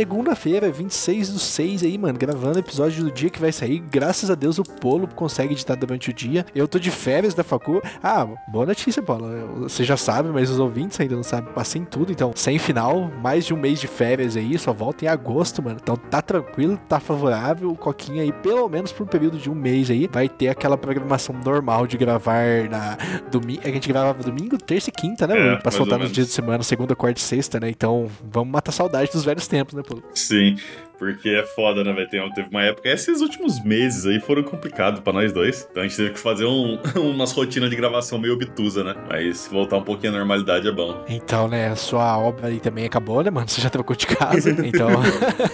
Segunda-feira, 26 do 6 aí, mano, gravando o episódio do dia que vai sair. Graças a Deus o Polo consegue editar durante o dia. Eu tô de férias da facu. Ah, boa notícia, Polo. Você já sabe, mas os ouvintes ainda não sabem. Passei em tudo, então, sem final, mais de um mês de férias aí, só volta em agosto, mano. Então tá tranquilo, tá favorável. O Coquinha aí, pelo menos por um período de um mês aí, vai ter aquela programação normal de gravar na domingo. A gente gravava domingo, terça e quinta, né, mano? É, pra soltar nos dias de semana, segunda, quarta e sexta, né? Então, vamos matar saudade dos velhos tempos, né, Sim, porque é foda, né, velho? Teve uma época. Esses últimos meses aí foram complicados pra nós dois. Então a gente teve que fazer um- umas rotinas de gravação meio obtusa, né? Mas voltar um pouquinho à normalidade é bom. Então, né, a sua obra aí também acabou, né, mano? Você já trocou de casa, então...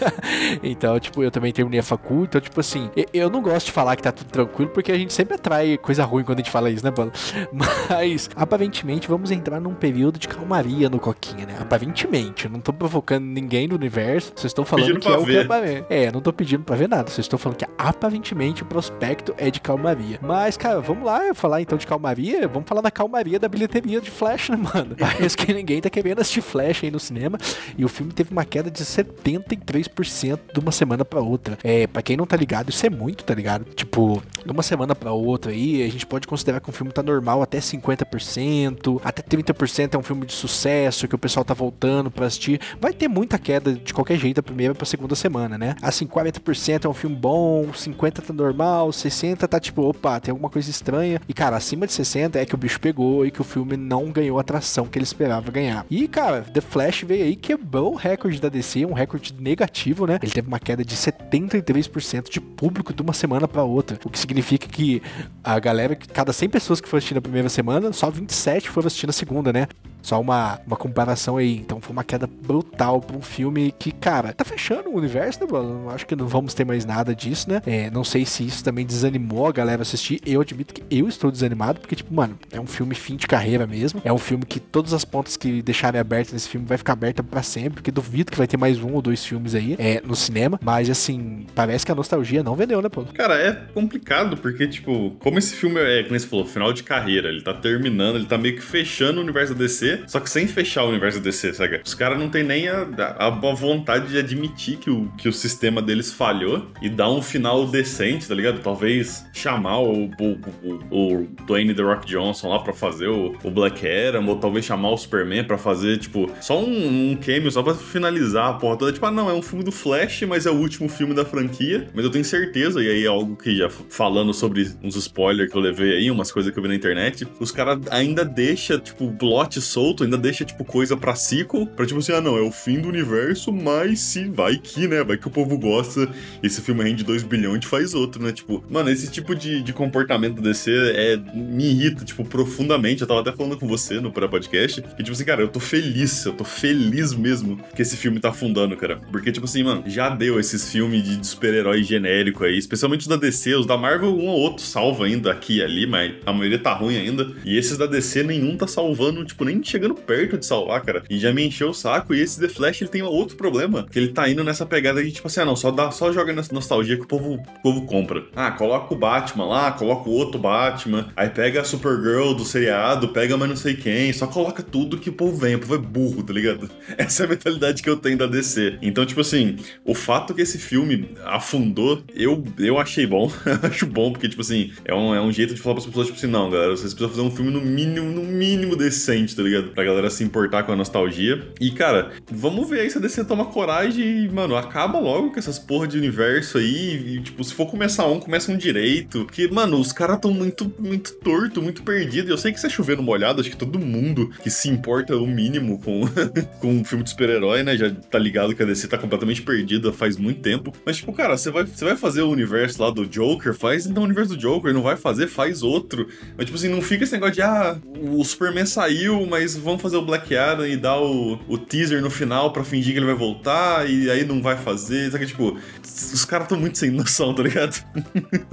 então, tipo, eu também terminei a facul, então, tipo assim, eu não gosto de falar que tá tudo tranquilo, porque a gente sempre atrai coisa ruim quando a gente fala isso, né, mano? Mas, aparentemente, vamos entrar num período de calmaria no Coquinha, né? Aparentemente, eu não tô provocando ninguém no universo, vocês estão falando Pedindo que é o ver. é pra ver. É, não tô pedindo pra ver nada, vocês estão falando que aparentemente o prospecto é de calmaria. Mas, cara, vamos lá falar então de calmaria, vamos falar da calmaria da bilheteria de Flash, né, mano? Parece que ninguém tá querendo assistir Flash aí no cinema, e o filme teve uma queda de 73% de uma semana pra outra. É, pra quem não tá ligado, isso é muito, tá ligado? Tipo, de uma semana pra outra aí, a gente pode considerar que um filme tá normal até 50%, até 30% é um filme de sucesso, que o pessoal tá voltando pra assistir. Vai ter muita queda de qualquer jeito da primeira pra segunda semana, né? Assim, 40% é um filme bom, 50% tá normal, 60% tá tipo, opa, tem alguma coisa estranha. E, cara, acima de 60% é que o bicho pegou e que o filme não ganhou a atração que ele esperava ganhar. E, cara, The Flash veio aí, quebrou o recorde da DC, um recorde negativo, né? Ele teve uma queda de 73% de público de uma semana pra outra. O que significa que a galera, cada 100 pessoas que foram assistir na primeira semana, só 27 foram assistir na segunda, né? Só uma, uma comparação aí. Então foi uma queda brutal pra um filme que, cara, tá fechando o universo, né, mano? Acho que não vamos ter mais nada disso, né? É, não sei se isso também desanimou a galera assistir. Eu admito que eu estou desanimado, porque, tipo, mano, é um filme fim de carreira mesmo. É um filme que todas as pontas que deixarem abertas nesse filme vai ficar aberta pra sempre, porque duvido que vai ter mais um ou dois filmes aí é, no cinema. Mas, assim, parece que a nostalgia não vendeu, né, pô? Cara, é complicado, porque, tipo, como esse filme é, como você falou, final de carreira, ele tá terminando, ele tá meio que fechando o universo da DC, só que sem fechar o universo DC, sabe? Os caras não tem nem a, a, a vontade de admitir que o, que o sistema deles falhou e dar um final decente, tá ligado? Talvez chamar o, o, o, o Dwayne The Rock Johnson lá pra fazer o, o Black Adam, ou talvez chamar o Superman pra fazer, tipo, só um, um cameo, só pra finalizar a porra toda. Tipo, ah, não, é um filme do Flash, mas é o último filme da franquia. Mas eu tenho certeza, e aí é algo que já falando sobre uns spoilers que eu levei aí, umas coisas que eu vi na internet, os caras ainda deixa, tipo, plot solto, ainda deixa, tipo, coisa pra sequel, pra tipo assim, ah, não, é o fim do universo, mas se vai que, né, vai que o povo gosta, esse filme rende 2 bilhões, gente faz outro, né, tipo, mano, esse tipo de, de comportamento DC é, me irrita, tipo, profundamente, eu tava até falando com você no pré-podcast, que, tipo assim, cara, eu tô feliz, eu tô feliz mesmo que esse filme tá afundando, cara, porque, tipo assim, mano, já deu esses filmes de, de super-herói genérico aí, especialmente os da DC, os da Marvel, um ou outro salva ainda aqui e ali, mas a maioria tá ruim ainda, e esses da DC, nenhum tá salvando, tipo, nem chegando perto de salvar, cara. E já me encheu o saco. E esse The Flash, ele tem outro problema. Que ele tá indo nessa pegada de, tipo assim, ah, não, só, dá, só joga nessa nostalgia que o povo, o povo compra. Ah, coloca o Batman lá, coloca o outro Batman. Aí pega a Supergirl do seriado, pega mais não sei quem. Só coloca tudo que o povo vem. O povo é burro, tá ligado? Essa é a mentalidade que eu tenho da DC. Então, tipo assim, o fato que esse filme afundou, eu, eu achei bom. Acho bom, porque, tipo assim, é um, é um jeito de falar pras pessoas, tipo assim, não, galera, vocês precisam fazer um filme no mínimo, no mínimo decente, tá ligado? Pra galera se importar com a nostalgia. E, cara, vamos ver aí se a DC toma coragem e, mano, acaba logo com essas porra de universo aí. E, tipo, se for começar um, começa um direito. Porque, mano, os caras tão muito, muito torto, muito perdido. Eu sei que você é chovendo molhado, acho que todo mundo que se importa o mínimo com, com um filme de super-herói, né? Já tá ligado que a DC tá completamente perdida faz muito tempo. Mas, tipo, cara, você vai, você vai fazer o universo lá do Joker, faz então o universo do Joker. Não vai fazer, faz outro. Mas, tipo assim, não fica esse negócio de, ah, o Superman saiu, mas mas vamos fazer o Black Adam e dar o, o teaser no final pra fingir que ele vai voltar e aí não vai fazer. Sabe? Tipo, os caras tão muito sem noção, tá ligado?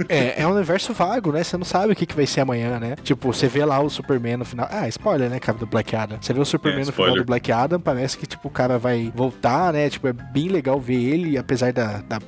é, é um universo vago, né? Você não sabe o que, que vai ser amanhã, né? Tipo, você vê lá o Superman no final. Ah, spoiler, né, cara, do Black Adam. Você vê o Superman é, no final do Black Adam, parece que, tipo, o cara vai voltar, né? Tipo, é bem legal ver ele, apesar da, da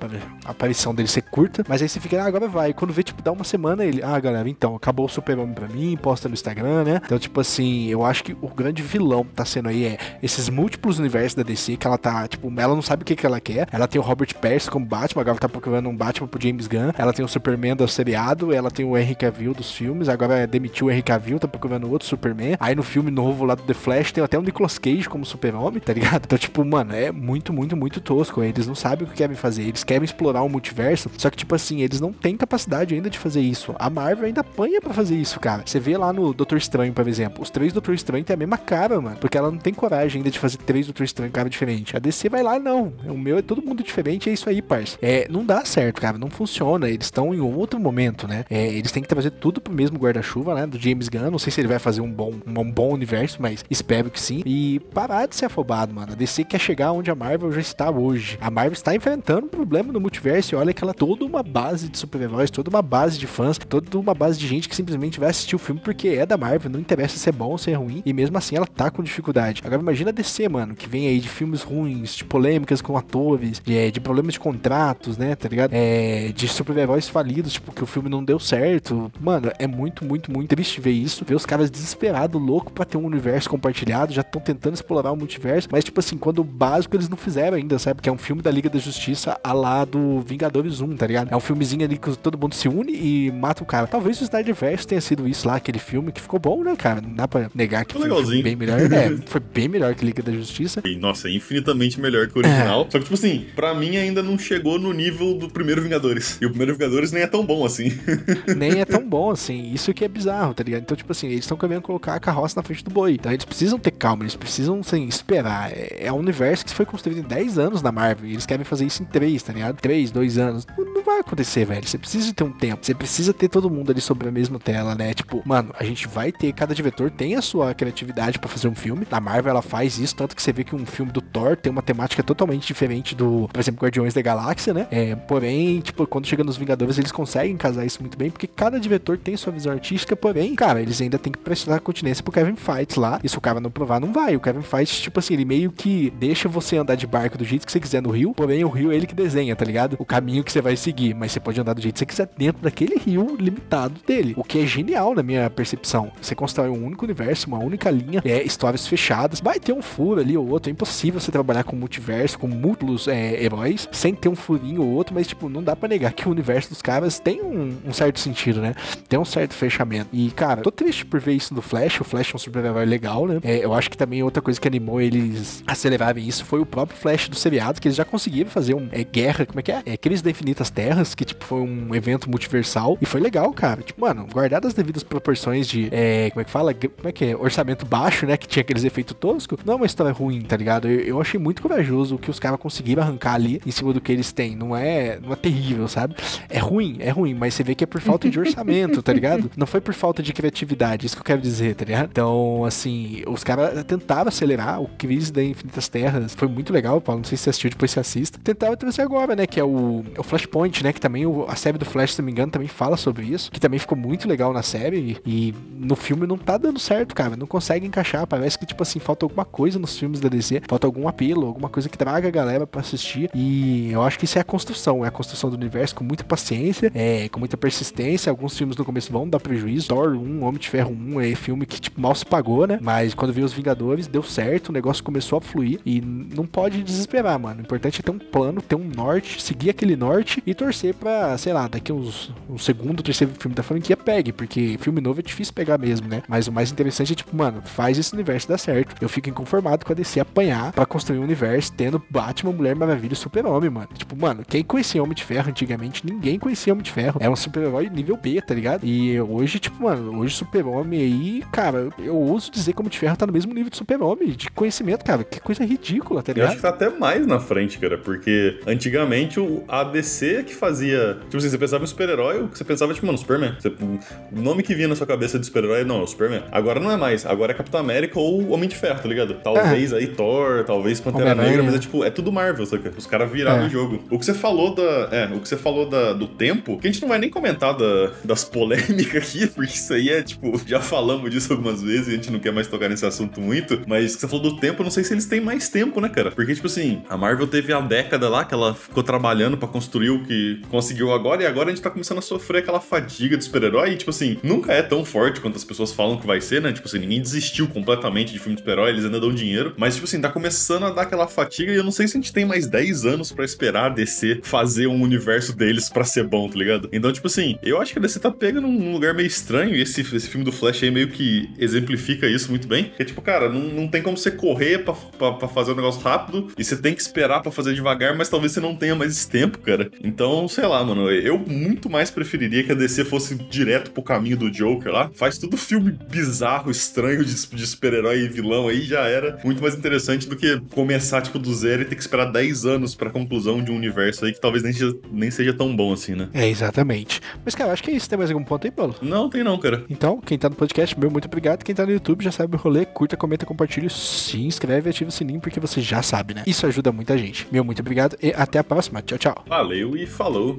aparição dele ser curta. Mas aí você fica, ah, agora vai. E quando vê, tipo, dá uma semana, ele, ah, galera, então, acabou o Superman pra mim, posta no Instagram, né? Então, tipo assim, eu acho que o grande vilão tá sendo aí é esses múltiplos universos da DC, que ela tá, tipo, ela não sabe o que, que ela quer. Ela tem o Robert Pierce como Batman, agora tá procurando um Batman pro James Gunn. Ela tem o Superman do seriado, ela tem o Henry Cavill dos filmes, agora demitiu o Henry Cavill, tá procurando outro Superman. Aí no filme novo lá do The Flash tem até o Nicolas Cage como super-homem, tá ligado? Então, tipo, mano, é muito, muito, muito tosco. Eles não sabem o que querem fazer. Eles querem explorar o multiverso, só que, tipo assim, eles não têm capacidade ainda de fazer isso. A Marvel ainda apanha para fazer isso, cara. Você vê lá no Doutor Estranho, por exemplo, os três Doutor Estranho têm a mesma cara, mano. Porque ela não tem coragem ainda de fazer três Doutor Estranho cara diferente. A DC vai lá, não. O meu é todo mundo diferente, é isso aí, parça. É, não dá certo, cara. Não funciona. Eles estão em outro momento, né? É, eles têm que trazer tudo pro mesmo guarda-chuva, né? Do James Gunn. Não sei se ele vai fazer um bom, um bom universo, mas espero que sim. E parar de ser afobado, mano. A DC quer chegar onde a Marvel já está hoje. A Marvel está enfrentando um problema no multiverso e olha que ela é toda uma base de super-heróis, toda uma base de fãs, toda uma base de gente que simplesmente vai assistir o filme porque é da Marvel, não interessa se é bom ou se é ruim, e mesmo assim ela tá com dificuldade. Agora imagina a DC, mano, que vem aí de filmes ruins, de polêmicas com atores, de, é, de problemas de contratos, né, tá ligado? É, de super-heróis falidos, tipo, que o filme não deu certo. Mano, é muito, muito, muito triste ver isso, ver os caras desesperados, louco para ter um universo compartilhado, já estão tentando explorar o multiverso, mas tipo assim, quando o básico eles não fizeram ainda, sabe? Que é um filme da Liga da Justiça a lá do Vingadores 1, tá ligado? É um filmezinho ali que todo mundo se une e mata o cara. Talvez o Snyderverse tenha sido isso lá, aquele filme que ficou bom, né, cara? Não dá pra negar que foi, foi bem melhor. é, foi bem melhor que Liga da Justiça. E, nossa, infinitamente melhor que o original. É. Só que, tipo assim, pra mim ainda não chegou no nível do primeiro Vingadores. E o primeiro Vingadores nem é tão bom assim. nem é tão bom assim. Isso que é bizarro, tá ligado? Então, tipo assim, eles estão querendo colocar a carroça na frente do boi. Então, eles precisam ter calma, eles precisam, assim, esperar. É, é um universo que foi construído em 10 anos na Marvel. E eles querem fazer isso em 3, tá ligado? 3, 2 anos. Não vai acontecer, velho. Você precisa ter um tempo. Você precisa ter todo mundo ali sobre a mesma tela, né? Tipo, mano, a gente vai ter, cada diretor tem a sua criatividade para fazer um filme. A Marvel, ela faz isso, tanto que você vê que um filme do Thor tem uma temática totalmente diferente do, por exemplo, Guardiões da Galáxia, né? É, porém, tipo, quando chega nos Vingadores, eles conseguem casar isso muito bem, porque cada diretor tem sua visão artística, porém, cara, eles ainda tem que prestar continência pro Kevin Feige lá. E se o cara não provar, não vai. O Kevin Feige, tipo assim, ele meio que deixa você andar de barco do jeito que você quiser no rio, porém o rio é ele que desenha, tá ligado? O caminho que você vai seguir, mas você pode andar do jeito que você quiser dentro daquele rio limitado dele. O que é genial na minha percepção. Você constrói um único universo, uma única linha, é, histórias fechadas. Vai ter um furo ali ou outro. É impossível você trabalhar com multiverso, com múltiplos é, heróis, sem ter um furinho ou outro, mas, tipo, não dá para negar que o universo dos caras tem um, um, certo sentido, né? Tem um certo fechamento. E, cara, tô triste por ver isso do Flash. O Flash é um super-herói legal, né? É, eu acho que também outra coisa que animou eles acelerarem isso foi o próprio Flash do seriado, que eles já conseguiram fazer um é, guerra, como é que é? É Crise da Infinitas Terras, que, tipo, foi um evento multiversal. E foi legal, cara. Tipo, mano, guardadas as devidas proporções de, é, como é que fala? Como é que é? Orçamento baixo, né? Que tinha aqueles efeitos toscos. Não é uma história ruim, tá ligado? Eu, eu achei muito corajoso o que os caras conseguiram arrancar ali em cima do que eles têm. Não é, não é terrível, sabe? É ruim, é ruim, mas você vê que é por falta de orçamento, tá ligado? Não foi por falta de criatividade, isso que eu quero dizer, tá ligado? Então, assim, os caras tentaram acelerar o Crise da Infinitas Terras. Foi muito legal, Paulo. Não sei se você assistiu, depois você assista. Tentaram trazer agora, né? Que é o, o Flashpoint, né? Que também o, a série do Flash, se não me engano, também fala sobre isso. Que também ficou muito legal na série. E, e no filme não tá dando certo, cara. Não consegue encaixar. Parece que, tipo assim, falta alguma coisa nos filmes da DC. Falta algum apelo, alguma coisa que traga a galera para assistir. E eu acho que isso é a construção. É a construção do universo com muita paciência, é, com muita persistência. Alguns filmes no começo vão dar prejuízo. Thor 1, Homem de Ferro 1 é filme que, tipo, mal se pagou, né? Mas quando veio os Vingadores, deu certo. O negócio começou a fluir. E não pode desesperar, mano. O importante é ter um plano, ter um norte, seguir aquele norte e torcer pra, sei lá, daqui uns um segundo, terceiro filme da franquia pegue, porque filme novo é difícil pegar mesmo, né? Mas o mais interessante é, tipo, mano, faz esse universo dar certo. Eu fico inconformado com a DC apanhar para construir um universo tendo Batman, Mulher Maravilha e Super-Homem, mano. Tipo, mano, quem conhecia Homem de Ferro antigamente? Ninguém conhecia Homem de Ferro. Era um super-herói nível B, tá ligado? E hoje, tipo, mano, hoje Super-Homem aí, cara, eu ouso dizer que Homem de Ferro tá no mesmo nível de Super-Homem, de conhecimento, cara. Que coisa ridícula, tá ligado? Eu acho que tá até mais na frente, cara, porque antigamente o ADC que fazia. Tipo assim, você pensava em super-herói, o que você pensava, tipo, mano, Superman. Você, o nome que vinha na sua cabeça de super-herói, não, é o Superman. Agora não é mais. Agora é Capitão América ou Homem de Ferro, tá ligado? Talvez aí Thor, talvez Pantera Negra, mas é tipo, é tudo Marvel, saca? Os caras viraram É. o jogo. O que você falou da. É, o que você falou da, do tempo, que a gente não vai nem comentar da- das polêmicas aqui, porque isso aí é, tipo, já falamos disso algumas vezes e a gente não quer mais tocar nesse assunto muito. Mas o que você falou do tempo, eu não sei se eles têm mais tempo, né, cara? Porque, tipo assim, a Marvel teve a década lá que ela ficou trabalhando pra construir o que conseguiu agora, e agora a gente tá começando a sofrer aquela fadiga de super-herói. E, tipo assim, nunca é tão forte quanto as pessoas falam que vai ser, né? Tipo assim, ninguém desistiu completamente de filme de super-herói, eles ainda dão dinheiro. Mas, tipo assim, tá começando a dar aquela fatiga e eu não sei se a gente tem mais 10 anos pra esperar a DC fazer um universo deles pra ser bom, tá ligado? Então, tipo assim, eu acho que a DC tá pegando num lugar meio estranho e esse, esse filme do Flash aí meio que exemplifica isso muito bem. É tipo, cara, não, não tem como você correr pra, fazer um negócio rápido e você tem que esperar pra fazer devagar, mas talvez você não tenha mais esse tempo, cara. Então, sei lá, mano, eu muito mais preferiria que a DC fosse direto pro caminho do Joker lá. Faz tudo filme bizarro, estranho de, de super-herói e vilão aí, já era muito mais interessante do que começar, tipo, do zero e ter que esperar 10 anos pra conclusão de um universo aí que talvez nem seja, nem seja tão bom assim, né? É, exatamente. Mas, cara, acho que é isso. Tem mais algum ponto aí, Paulo? Não, tem não, cara. Então, quem tá no podcast, meu muito obrigado. Quem tá no YouTube já sabe o rolê. Curta, comenta, compartilha, se inscreve e ativa o sininho porque você já sabe, né? Isso ajuda muita gente. Meu muito obrigado e até a próxima. Tchau, tchau. Valeu e falou.